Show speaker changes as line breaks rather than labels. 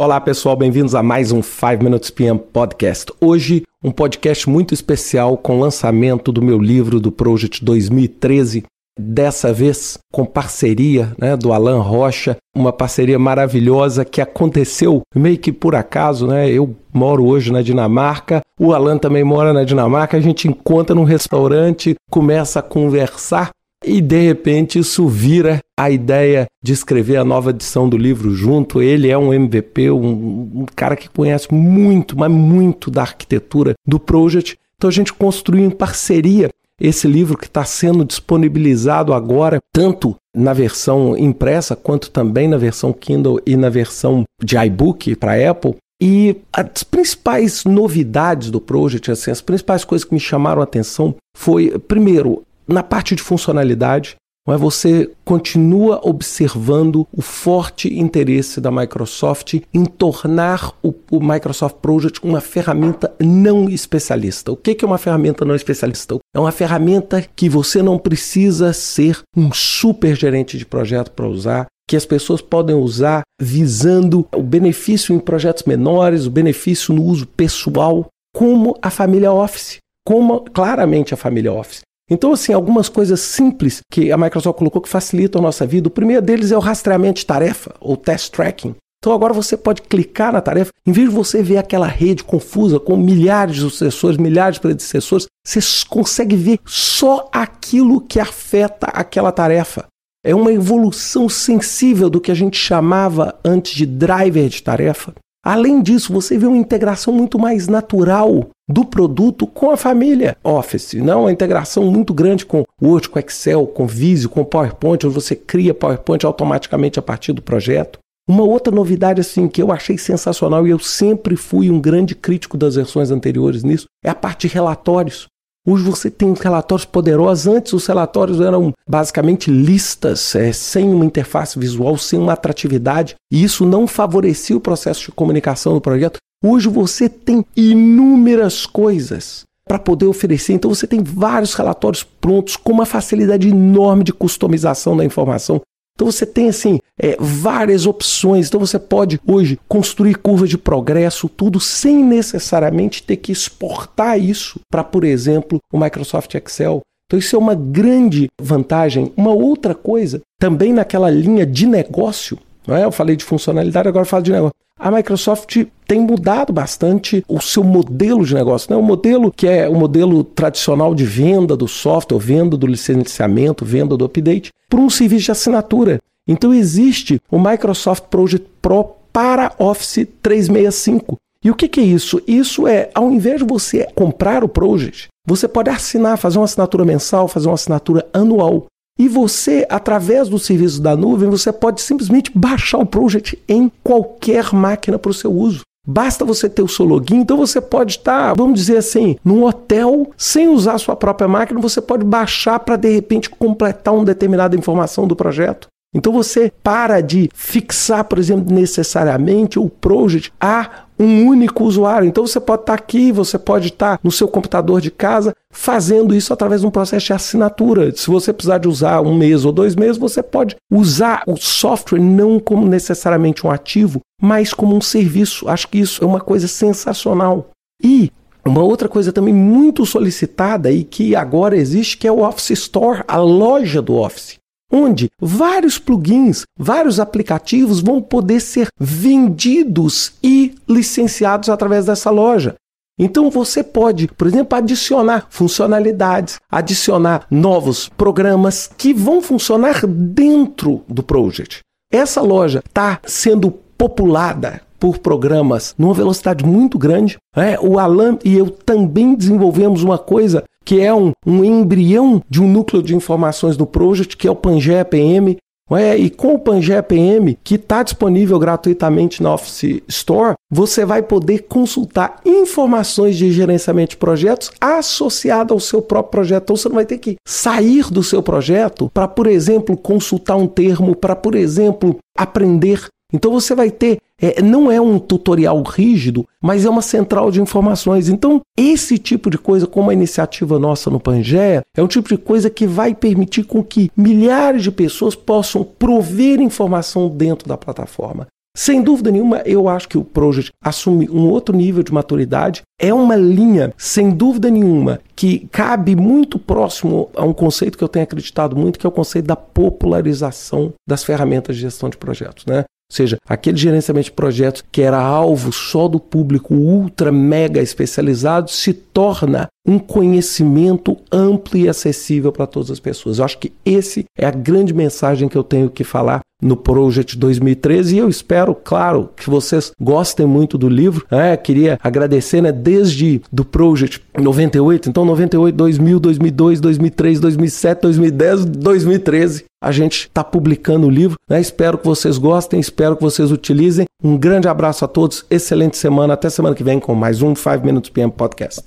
Olá pessoal, bem-vindos a mais um 5 Minutes PM Podcast. Hoje, um podcast muito especial com o lançamento do meu livro do Project 2013. Dessa vez com parceria né, do Alan Rocha, uma parceria maravilhosa que aconteceu meio que por acaso, né? Eu moro hoje na Dinamarca, o Alan também mora na Dinamarca, a gente encontra num restaurante, começa a conversar e de repente isso vira a ideia de escrever a nova edição do livro junto. Ele é um MVP, um, um cara que conhece muito, mas muito da arquitetura do Project. Então a gente construiu em parceria esse livro que está sendo disponibilizado agora, tanto na versão impressa quanto também na versão Kindle e na versão de iBook para Apple. E as principais novidades do Project, assim, as principais coisas que me chamaram a atenção foi, primeiro, na parte de funcionalidade, mas você continua observando o forte interesse da Microsoft em tornar o, o, Microsoft Project uma ferramenta não especialista. O que é uma ferramenta não especialista? É uma ferramenta que você não precisa ser um super gerente de projeto para usar, que as pessoas podem usar visando o benefício em projetos menores, o benefício no uso pessoal, como a família Office, como claramente a família Office. Então, assim, algumas coisas simples que a Microsoft colocou que facilitam a nossa vida. O primeiro deles é o rastreamento de tarefa, ou test tracking. Então agora você pode clicar na tarefa, em vez de você ver aquela rede confusa com milhares de sucessores, milhares de predecessores, você consegue ver só aquilo que afeta aquela tarefa. É uma evolução sensível do que a gente chamava antes de driver de tarefa. Além disso, você vê uma integração muito mais natural do produto com a família Office, não uma integração muito grande com Word, com Excel, com Visio, com PowerPoint, onde você cria PowerPoint automaticamente a partir do projeto. Uma outra novidade assim que eu achei sensacional e eu sempre fui um grande crítico das versões anteriores nisso é a parte de relatórios. Hoje você tem relatórios poderosos. Antes os relatórios eram basicamente listas, é, sem uma interface visual, sem uma atratividade, e isso não favorecia o processo de comunicação do projeto. Hoje você tem inúmeras coisas para poder oferecer. Então você tem vários relatórios prontos com uma facilidade enorme de customização da informação. Então você tem assim é, várias opções. Então você pode hoje construir curvas de progresso, tudo sem necessariamente ter que exportar isso para, por exemplo, o Microsoft Excel. Então isso é uma grande vantagem. Uma outra coisa, também naquela linha de negócio, não é? Eu falei de funcionalidade, agora eu falo de negócio. A Microsoft tem mudado bastante o seu modelo de negócio, né? O modelo que é o modelo tradicional de venda do software, venda do licenciamento, venda do update, para um serviço de assinatura. Então existe o Microsoft Project Pro para Office 365. E o que, que é isso? Isso é, ao invés de você comprar o Project, você pode assinar, fazer uma assinatura mensal, fazer uma assinatura anual. E você, através do serviço da nuvem, você pode simplesmente baixar o Project em qualquer máquina para o seu uso. Basta você ter o seu login, então você pode estar, vamos dizer assim, num hotel sem usar a sua própria máquina, você pode baixar para de repente completar uma determinada informação do projeto. Então você para de fixar, por exemplo, necessariamente o project a um único usuário. Então você pode estar aqui, você pode estar no seu computador de casa fazendo isso através de um processo de assinatura. Se você precisar de usar um mês ou dois meses, você pode usar o software não como necessariamente um ativo, mas como um serviço. Acho que isso é uma coisa sensacional. E uma outra coisa também muito solicitada e que agora existe, que é o Office Store, a loja do Office onde vários plugins, vários aplicativos vão poder ser vendidos e licenciados através dessa loja. Então você pode, por exemplo, adicionar funcionalidades, adicionar novos programas que vão funcionar dentro do project. Essa loja está sendo populada por programas numa velocidade muito grande. É, o Alan e eu também desenvolvemos uma coisa que é um, um embrião de um núcleo de informações no Project, que é o Pangea PM. É, e com o Pangea PM, que está disponível gratuitamente na Office Store, você vai poder consultar informações de gerenciamento de projetos associadas ao seu próprio projeto. Então você não vai ter que sair do seu projeto para, por exemplo, consultar um termo, para, por exemplo, aprender então você vai ter, é, não é um tutorial rígido, mas é uma central de informações. Então, esse tipo de coisa, como a iniciativa nossa no Pangea, é um tipo de coisa que vai permitir com que milhares de pessoas possam prover informação dentro da plataforma. Sem dúvida nenhuma, eu acho que o Project assume um outro nível de maturidade. É uma linha, sem dúvida nenhuma, que cabe muito próximo a um conceito que eu tenho acreditado muito, que é o conceito da popularização das ferramentas de gestão de projetos. Né? Ou seja, aquele gerenciamento de projetos que era alvo só do público ultra mega especializado se torna um conhecimento amplo e acessível para todas as pessoas. Eu acho que esse é a grande mensagem que eu tenho que falar no Project 2013 e eu espero, claro, que vocês gostem muito do livro. É, queria agradecer, né, desde do Project 98, então 98, 2000, 2002, 2003, 2007, 2010, 2013 a gente está publicando o livro. Né? Espero que vocês gostem, espero que vocês utilizem. Um grande abraço a todos, excelente semana, até semana que vem com mais um 5 Minutes PM Podcast.